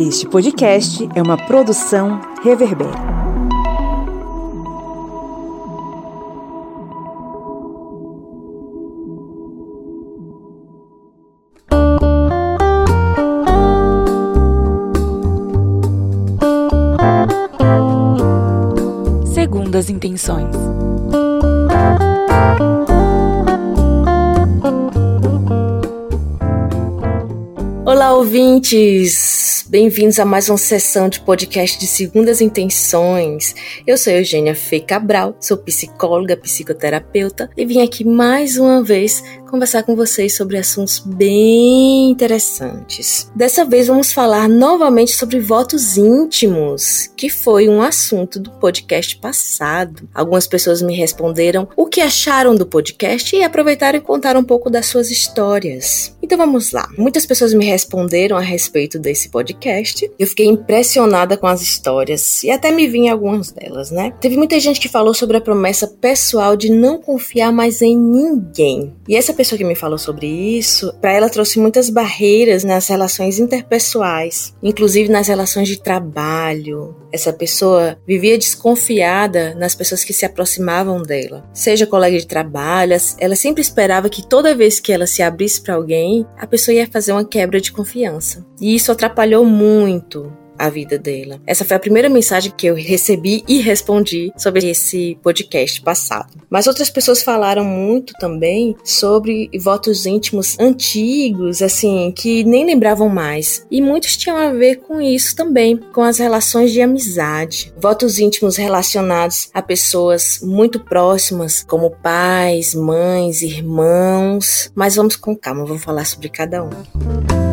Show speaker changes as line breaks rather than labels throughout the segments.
Este podcast é uma produção Reverber. Segundas intenções.
Olá, ouvintes! Bem-vindos a mais uma sessão de podcast de Segundas Intenções. Eu sou Eugênia Fê Cabral, sou psicóloga, psicoterapeuta e vim aqui mais uma vez conversar com vocês sobre assuntos bem interessantes. Dessa vez vamos falar novamente sobre votos íntimos, que foi um assunto do podcast passado. Algumas pessoas me responderam o que acharam do podcast e aproveitaram e contaram um pouco das suas histórias. Então vamos lá. Muitas pessoas me responderam a respeito desse podcast. Eu fiquei impressionada com as histórias e até me vi em algumas delas, né? Teve muita gente que falou sobre a promessa pessoal de não confiar mais em ninguém. E essa pessoa que me falou sobre isso, para ela trouxe muitas barreiras nas relações interpessoais, inclusive nas relações de trabalho. Essa pessoa vivia desconfiada nas pessoas que se aproximavam dela, seja colega de trabalho, ela sempre esperava que toda vez que ela se abrisse para alguém, a pessoa ia fazer uma quebra de confiança. E isso atrapalhou muito a vida dela. Essa foi a primeira mensagem que eu recebi e respondi sobre esse podcast passado. Mas outras pessoas falaram muito também sobre votos íntimos antigos, assim, que nem lembravam mais. E muitos tinham a ver com isso também, com as relações de amizade. Votos íntimos relacionados a pessoas muito próximas, como pais, mães, irmãos. Mas vamos com calma, vamos falar sobre cada um.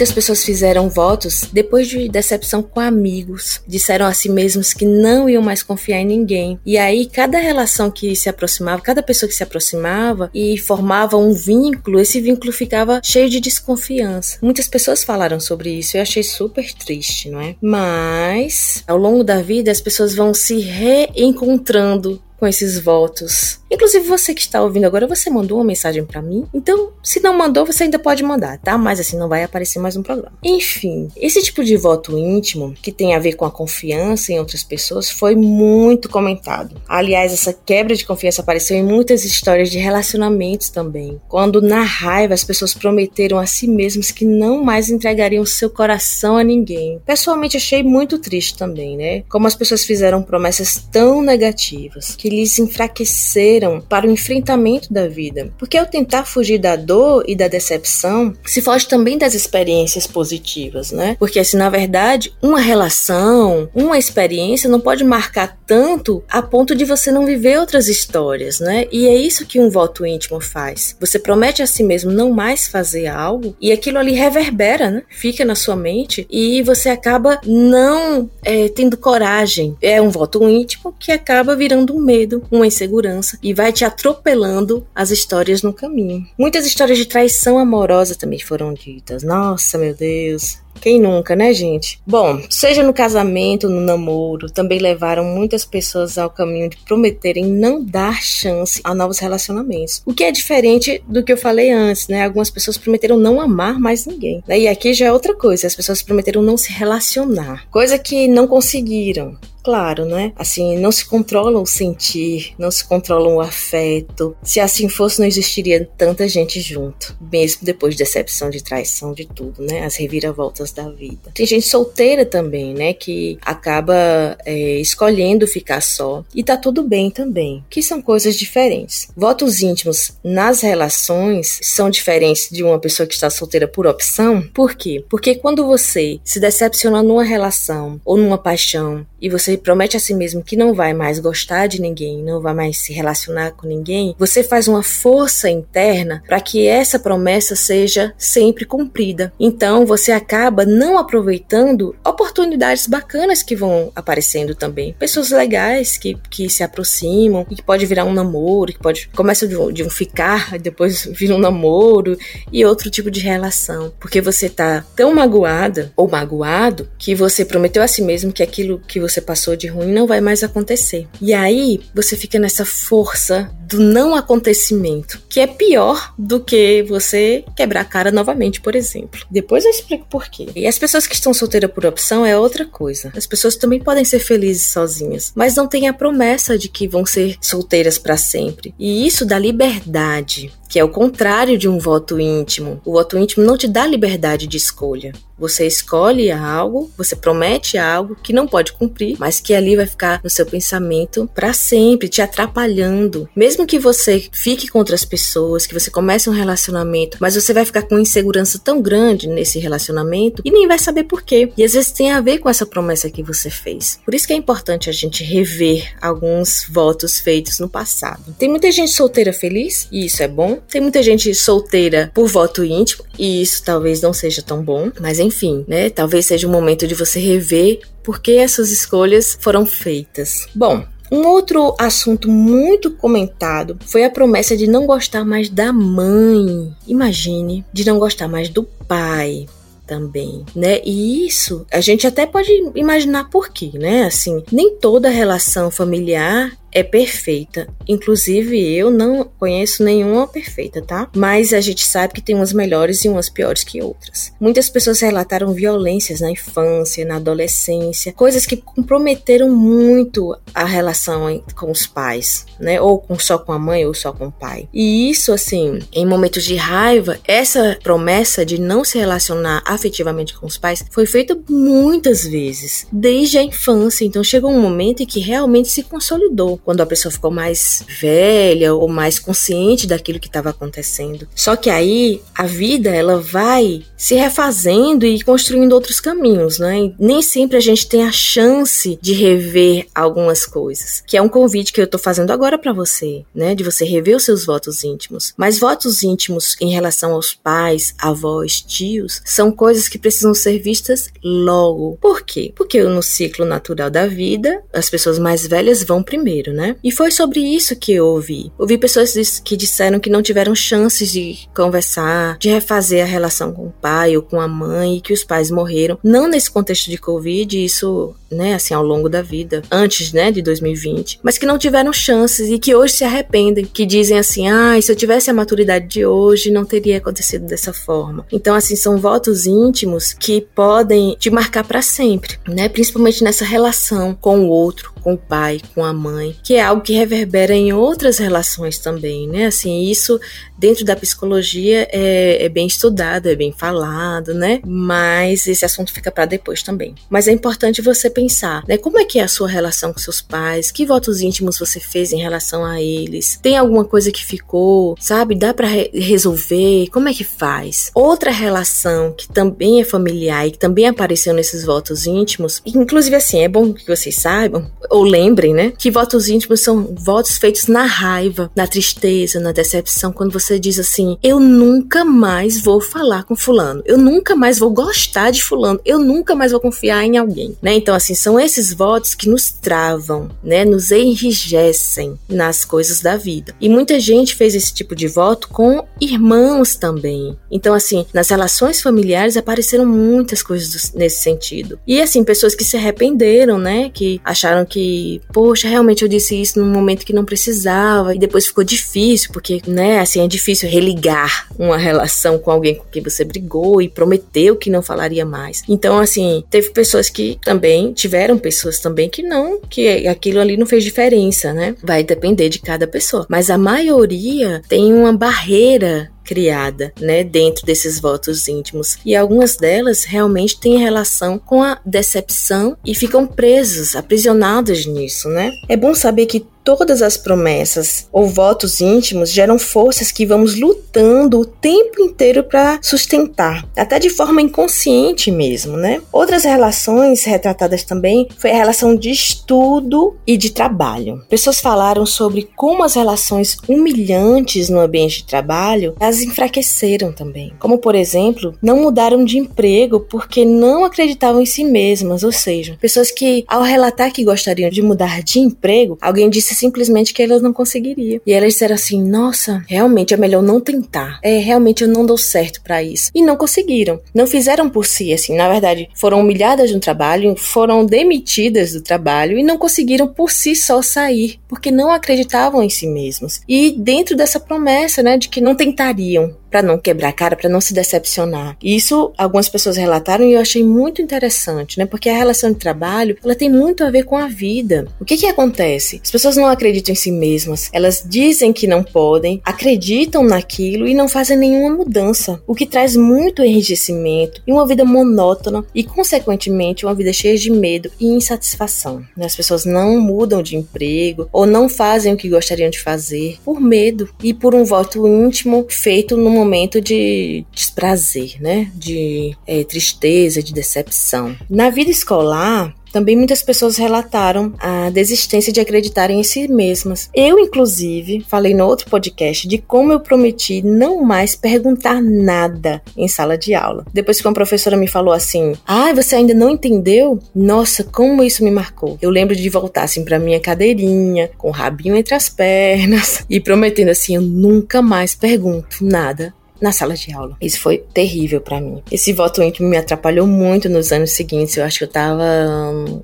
Muitas pessoas fizeram votos depois de decepção com amigos, disseram a si mesmos que não iam mais confiar em ninguém. E aí, cada relação que se aproximava, cada pessoa que se aproximava e formava um vínculo, esse vínculo ficava cheio de desconfiança. Muitas pessoas falaram sobre isso eu achei super triste, não é? Mas, ao longo da vida, as pessoas vão se reencontrando com esses votos. Inclusive você que está ouvindo agora, você mandou uma mensagem para mim. Então, se não mandou, você ainda pode mandar, tá? Mas assim não vai aparecer mais um programa. Enfim, esse tipo de voto íntimo que tem a ver com a confiança em outras pessoas foi muito comentado. Aliás, essa quebra de confiança apareceu em muitas histórias de relacionamentos também. Quando na raiva as pessoas prometeram a si mesmas que não mais entregariam seu coração a ninguém. Pessoalmente achei muito triste também, né? Como as pessoas fizeram promessas tão negativas que lhes enfraqueceram para o enfrentamento da vida. Porque ao tentar fugir da dor e da decepção, se foge também das experiências positivas, né? Porque assim, na verdade, uma relação, uma experiência não pode marcar tanto a ponto de você não viver outras histórias, né? E é isso que um voto íntimo faz. Você promete a si mesmo não mais fazer algo e aquilo ali reverbera, né? Fica na sua mente e você acaba não é, tendo coragem. É um voto íntimo que acaba virando um medo medo, uma insegurança e vai te atropelando as histórias no caminho. Muitas histórias de traição amorosa também foram ditas. Nossa, meu Deus. Quem nunca, né, gente? Bom, seja no casamento, no namoro, também levaram muitas pessoas ao caminho de prometerem não dar chance a novos relacionamentos. O que é diferente do que eu falei antes, né? Algumas pessoas prometeram não amar mais ninguém. E aqui já é outra coisa, as pessoas prometeram não se relacionar, coisa que não conseguiram claro, né? Assim, não se controlam o sentir, não se controlam o afeto. Se assim fosse, não existiria tanta gente junto, mesmo depois de decepção, de traição, de tudo, né? As reviravoltas da vida. Tem gente solteira também, né, que acaba é, escolhendo ficar só e tá tudo bem também, que são coisas diferentes. Votos íntimos nas relações são diferentes de uma pessoa que está solteira por opção. Por quê? Porque quando você se decepciona numa relação ou numa paixão e você promete a si mesmo que não vai mais gostar de ninguém, não vai mais se relacionar com ninguém, você faz uma força interna para que essa promessa seja sempre cumprida. Então você acaba não aproveitando oportunidades bacanas que vão aparecendo também. Pessoas legais que, que se aproximam e que pode virar um namoro, que pode começa de um, de um ficar, depois vira um namoro e outro tipo de relação. Porque você tá tão magoada ou magoado que você prometeu a si mesmo que aquilo que você passou de ruim não vai mais acontecer. E aí você fica nessa força do não acontecimento, que é pior do que você quebrar a cara novamente, por exemplo. Depois eu explico por quê. E as pessoas que estão solteiras por opção é outra coisa. As pessoas também podem ser felizes sozinhas, mas não têm a promessa de que vão ser solteiras para sempre. E isso dá liberdade que é o contrário de um voto íntimo. O voto íntimo não te dá liberdade de escolha. Você escolhe algo, você promete algo que não pode cumprir, mas que ali vai ficar no seu pensamento para sempre, te atrapalhando. Mesmo que você fique com outras pessoas, que você comece um relacionamento, mas você vai ficar com insegurança tão grande nesse relacionamento e nem vai saber por quê. E às vezes tem a ver com essa promessa que você fez. Por isso que é importante a gente rever alguns votos feitos no passado. Tem muita gente solteira feliz, e isso é bom. Tem muita gente solteira por voto íntimo, e isso talvez não seja tão bom, mas enfim, né? Talvez seja o momento de você rever por que essas escolhas foram feitas. Bom, um outro assunto muito comentado foi a promessa de não gostar mais da mãe. Imagine, de não gostar mais do pai também, né? E isso a gente até pode imaginar por quê, né? Assim, nem toda relação familiar é perfeita. Inclusive, eu não conheço nenhuma perfeita, tá? Mas a gente sabe que tem umas melhores e umas piores que outras. Muitas pessoas relataram violências na infância, na adolescência, coisas que comprometeram muito a relação com os pais, né? Ou com, só com a mãe ou só com o pai. E isso, assim, em momentos de raiva, essa promessa de não se relacionar afetivamente com os pais foi feita muitas vezes, desde a infância. Então, chegou um momento em que realmente se consolidou quando a pessoa ficou mais velha ou mais consciente daquilo que estava acontecendo. Só que aí a vida ela vai se refazendo e construindo outros caminhos, né? E nem sempre a gente tem a chance de rever algumas coisas, que é um convite que eu tô fazendo agora para você, né? De você rever os seus votos íntimos. Mas votos íntimos em relação aos pais, avós, tios, são coisas que precisam ser vistas logo. Por quê? Porque no ciclo natural da vida, as pessoas mais velhas vão primeiro né? E foi sobre isso que eu ouvi. Ouvi pessoas que disseram que não tiveram chances de conversar, de refazer a relação com o pai ou com a mãe, que os pais morreram. Não nesse contexto de Covid, isso, né, assim, ao longo da vida, antes, né, de 2020, mas que não tiveram chances e que hoje se arrependem, que dizem assim: ah, se eu tivesse a maturidade de hoje, não teria acontecido dessa forma. Então, assim, são votos íntimos que podem te marcar para sempre, né? Principalmente nessa relação com o outro, com o pai, com a mãe, que é algo que reverbera em outras relações também, né? Assim, isso dentro da psicologia é, é bem estudado, é bem falado, né? Mas esse assunto fica para depois também. Mas é importante você pensar, né? Como é que é a sua relação com seus pais? Que votos íntimos você fez em relação a eles? Tem alguma coisa que ficou, sabe? Dá para re resolver? Como é que faz? Outra relação que também é familiar e que também apareceu nesses votos íntimos, inclusive assim, é bom que vocês saibam, ou lembrem, né, que votos íntimos são votos feitos na raiva, na tristeza, na decepção, quando você diz assim: eu nunca mais vou falar com fulano, eu nunca mais vou gostar de fulano, eu nunca mais vou confiar em alguém, né? Então assim, são esses votos que nos travam, né, nos enrijecem nas coisas da vida. E muita gente fez esse tipo de voto com irmãos também. Então assim, nas relações familiares apareceram muitas coisas nesse sentido. E assim, pessoas que se arrependeram, né, que acharam que que, poxa, realmente eu disse isso num momento que não precisava e depois ficou difícil, porque, né, assim, é difícil religar uma relação com alguém com quem você brigou e prometeu que não falaria mais. Então, assim, teve pessoas que também, tiveram pessoas também que não, que aquilo ali não fez diferença, né? Vai depender de cada pessoa. Mas a maioria tem uma barreira criada, né, dentro desses votos íntimos. E algumas delas realmente têm relação com a decepção e ficam presas, aprisionadas nisso, né? É bom saber que Todas as promessas ou votos íntimos geram forças que vamos lutando o tempo inteiro para sustentar, até de forma inconsciente mesmo, né? Outras relações retratadas também foi a relação de estudo e de trabalho. Pessoas falaram sobre como as relações humilhantes no ambiente de trabalho as enfraqueceram também. Como, por exemplo, não mudaram de emprego porque não acreditavam em si mesmas, ou seja, pessoas que ao relatar que gostariam de mudar de emprego, alguém disse disse simplesmente que elas não conseguiriam. E elas disseram assim: nossa, realmente é melhor não tentar. É, realmente eu não dou certo para isso. E não conseguiram. Não fizeram por si, assim. Na verdade, foram humilhadas no trabalho, foram demitidas do trabalho e não conseguiram por si só sair, porque não acreditavam em si mesmos. E dentro dessa promessa, né, de que não tentariam, para não quebrar a cara, para não se decepcionar. Isso algumas pessoas relataram e eu achei muito interessante, né? Porque a relação de trabalho, ela tem muito a ver com a vida. O que que acontece? As pessoas não acreditam em si mesmas, elas dizem que não podem, acreditam naquilo e não fazem nenhuma mudança, o que traz muito enrijecimento e uma vida monótona e consequentemente uma vida cheia de medo e insatisfação. Né? As pessoas não mudam de emprego ou não fazem o que gostariam de fazer por medo e por um voto íntimo feito numa momento de desprazer, né? De é, tristeza, de decepção. Na vida escolar, também muitas pessoas relataram a desistência de acreditarem em si mesmas. Eu, inclusive, falei no outro podcast de como eu prometi não mais perguntar nada em sala de aula. Depois que uma professora me falou assim: "Ah, você ainda não entendeu?" Nossa, como isso me marcou. Eu lembro de voltar assim para minha cadeirinha, com o rabinho entre as pernas e prometendo assim: "Eu nunca mais pergunto nada na sala de aula. Isso foi terrível para mim. Esse voto íntimo me atrapalhou muito nos anos seguintes. Eu acho que eu tava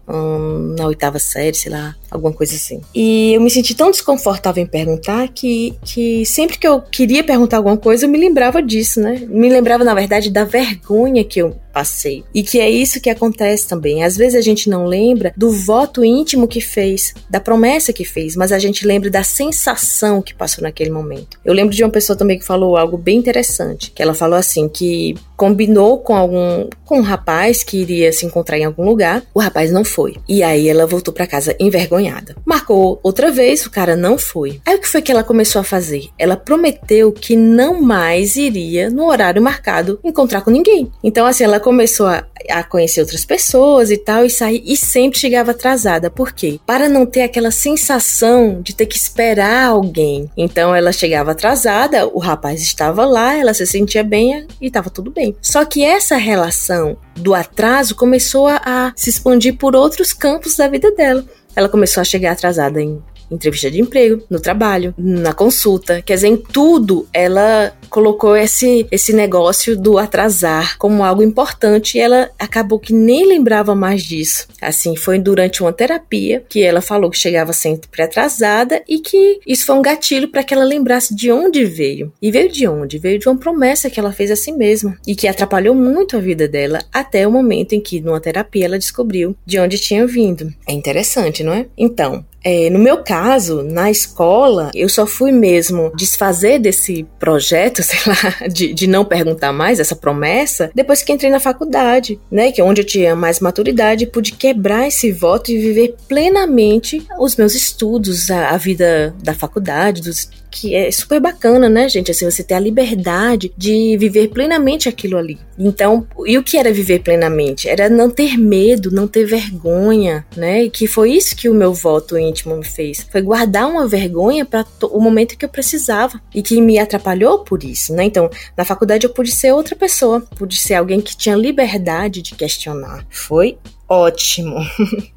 um, na oitava série, sei lá, alguma coisa assim. E eu me senti tão desconfortável em perguntar que, que sempre que eu queria perguntar alguma coisa, eu me lembrava disso, né? Me lembrava, na verdade, da vergonha que eu passei. E que é isso que acontece também. Às vezes a gente não lembra do voto íntimo que fez, da promessa que fez, mas a gente lembra da sensação que passou naquele momento. Eu lembro de uma pessoa também que falou algo bem interessante, que ela falou assim que combinou com algum com um rapaz que iria se encontrar em algum lugar, o rapaz não foi. E aí ela voltou para casa envergonhada. Marcou outra vez, o cara não foi. Aí o que foi que ela começou a fazer? Ela prometeu que não mais iria no horário marcado encontrar com ninguém. Então assim, ela começou a, a conhecer outras pessoas e tal e sair e sempre chegava atrasada. Por quê? Para não ter aquela sensação de ter que esperar alguém. Então ela chegava atrasada, o rapaz estava lá, ela se sentia bem e estava tudo bem. Só que essa relação do atraso começou a, a se expandir por outros campos da vida dela. Ela começou a chegar atrasada em entrevista de emprego, no trabalho, na consulta. Quer dizer, em tudo ela colocou esse, esse negócio do atrasar como algo importante e ela acabou que nem lembrava mais disso. Assim, foi durante uma terapia que ela falou que chegava sempre atrasada e que isso foi um gatilho para que ela lembrasse de onde veio. E veio de onde? Veio de uma promessa que ela fez a si mesma e que atrapalhou muito a vida dela até o momento em que, numa terapia, ela descobriu de onde tinha vindo. É interessante, não é? Então, é, no meu caso, na escola, eu só fui mesmo desfazer desse projeto, sei lá, de, de não perguntar mais, essa promessa, depois que entrei na faculdade, né? Que é onde eu tinha mais maturidade pude quebrar esse voto e viver plenamente os meus estudos, a, a vida da faculdade, dos que é super bacana, né, gente? Assim, você ter a liberdade de viver plenamente aquilo ali. Então, e o que era viver plenamente? Era não ter medo, não ter vergonha, né? E que foi isso que o meu voto íntimo me fez. Foi guardar uma vergonha para o momento que eu precisava e que me atrapalhou por isso, né? Então, na faculdade eu pude ser outra pessoa, pude ser alguém que tinha liberdade de questionar. Foi ótimo.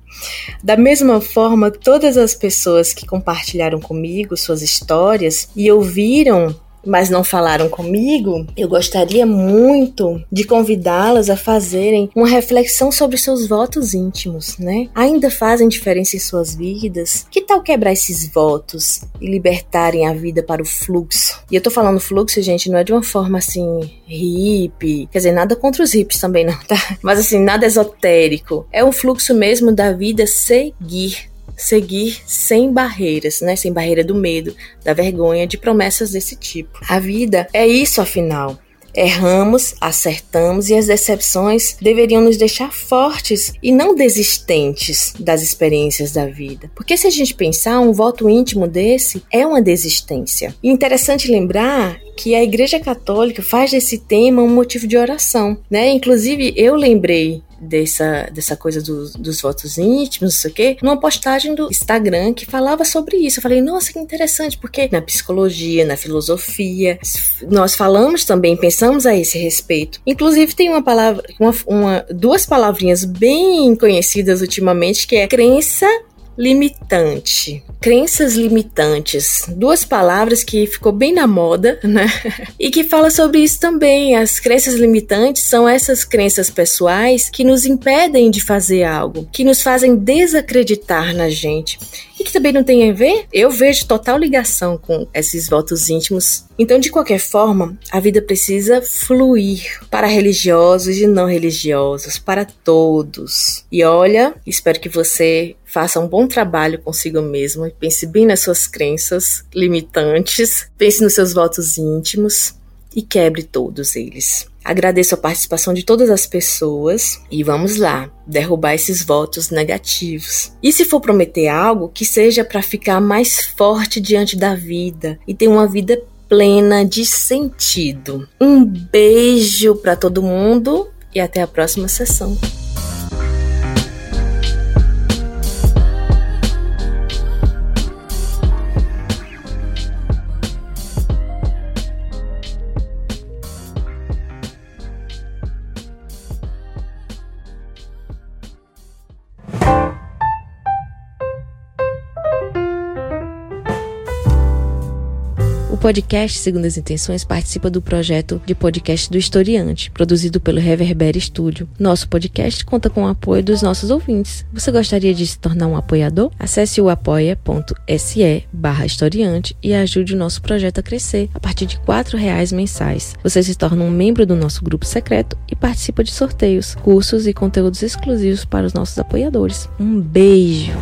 Da mesma forma, todas as pessoas que compartilharam comigo suas histórias e ouviram mas não falaram comigo, eu gostaria muito de convidá-las a fazerem uma reflexão sobre seus votos íntimos, né? Ainda fazem diferença em suas vidas? Que tal quebrar esses votos e libertarem a vida para o fluxo? E eu tô falando fluxo, gente, não é de uma forma assim hippie, quer dizer, nada contra os hippies também não, tá? Mas assim, nada esotérico. É um fluxo mesmo da vida seguir seguir sem barreiras, né? Sem barreira do medo, da vergonha, de promessas desse tipo. A vida é isso, afinal. Erramos, acertamos e as decepções deveriam nos deixar fortes e não desistentes das experiências da vida. Porque se a gente pensar, um voto íntimo desse é uma desistência. E interessante lembrar que a Igreja Católica faz desse tema um motivo de oração, né? Inclusive eu lembrei dessa, dessa coisa do, dos votos íntimos, não sei o quê, numa postagem do Instagram que falava sobre isso. Eu falei, nossa, que interessante, porque na psicologia, na filosofia, nós falamos também, pensamos a esse respeito. Inclusive, tem uma palavra, uma, uma duas palavrinhas bem conhecidas ultimamente, que é crença limitante. Crenças limitantes. Duas palavras que ficou bem na moda, né? E que fala sobre isso também. As crenças limitantes são essas crenças pessoais que nos impedem de fazer algo, que nos fazem desacreditar na gente e que também não tem a ver, eu vejo total ligação com esses votos íntimos. Então, de qualquer forma, a vida precisa fluir para religiosos e não religiosos, para todos. E olha, espero que você faça um bom trabalho consigo mesmo e pense bem nas suas crenças limitantes, pense nos seus votos íntimos e quebre todos eles. Agradeço a participação de todas as pessoas e vamos lá, derrubar esses votos negativos. E se for prometer algo, que seja para ficar mais forte diante da vida e ter uma vida plena de sentido. Um beijo para todo mundo e até a próxima sessão.
Podcast Segundo as Intenções participa do projeto de podcast do Historiante, produzido pelo Reverber Studio. Nosso podcast conta com o apoio dos nossos ouvintes. Você gostaria de se tornar um apoiador? Acesse o apoia.se barra historiante e ajude o nosso projeto a crescer a partir de R$ reais mensais. Você se torna um membro do nosso grupo secreto e participa de sorteios, cursos e conteúdos exclusivos para os nossos apoiadores. Um beijo!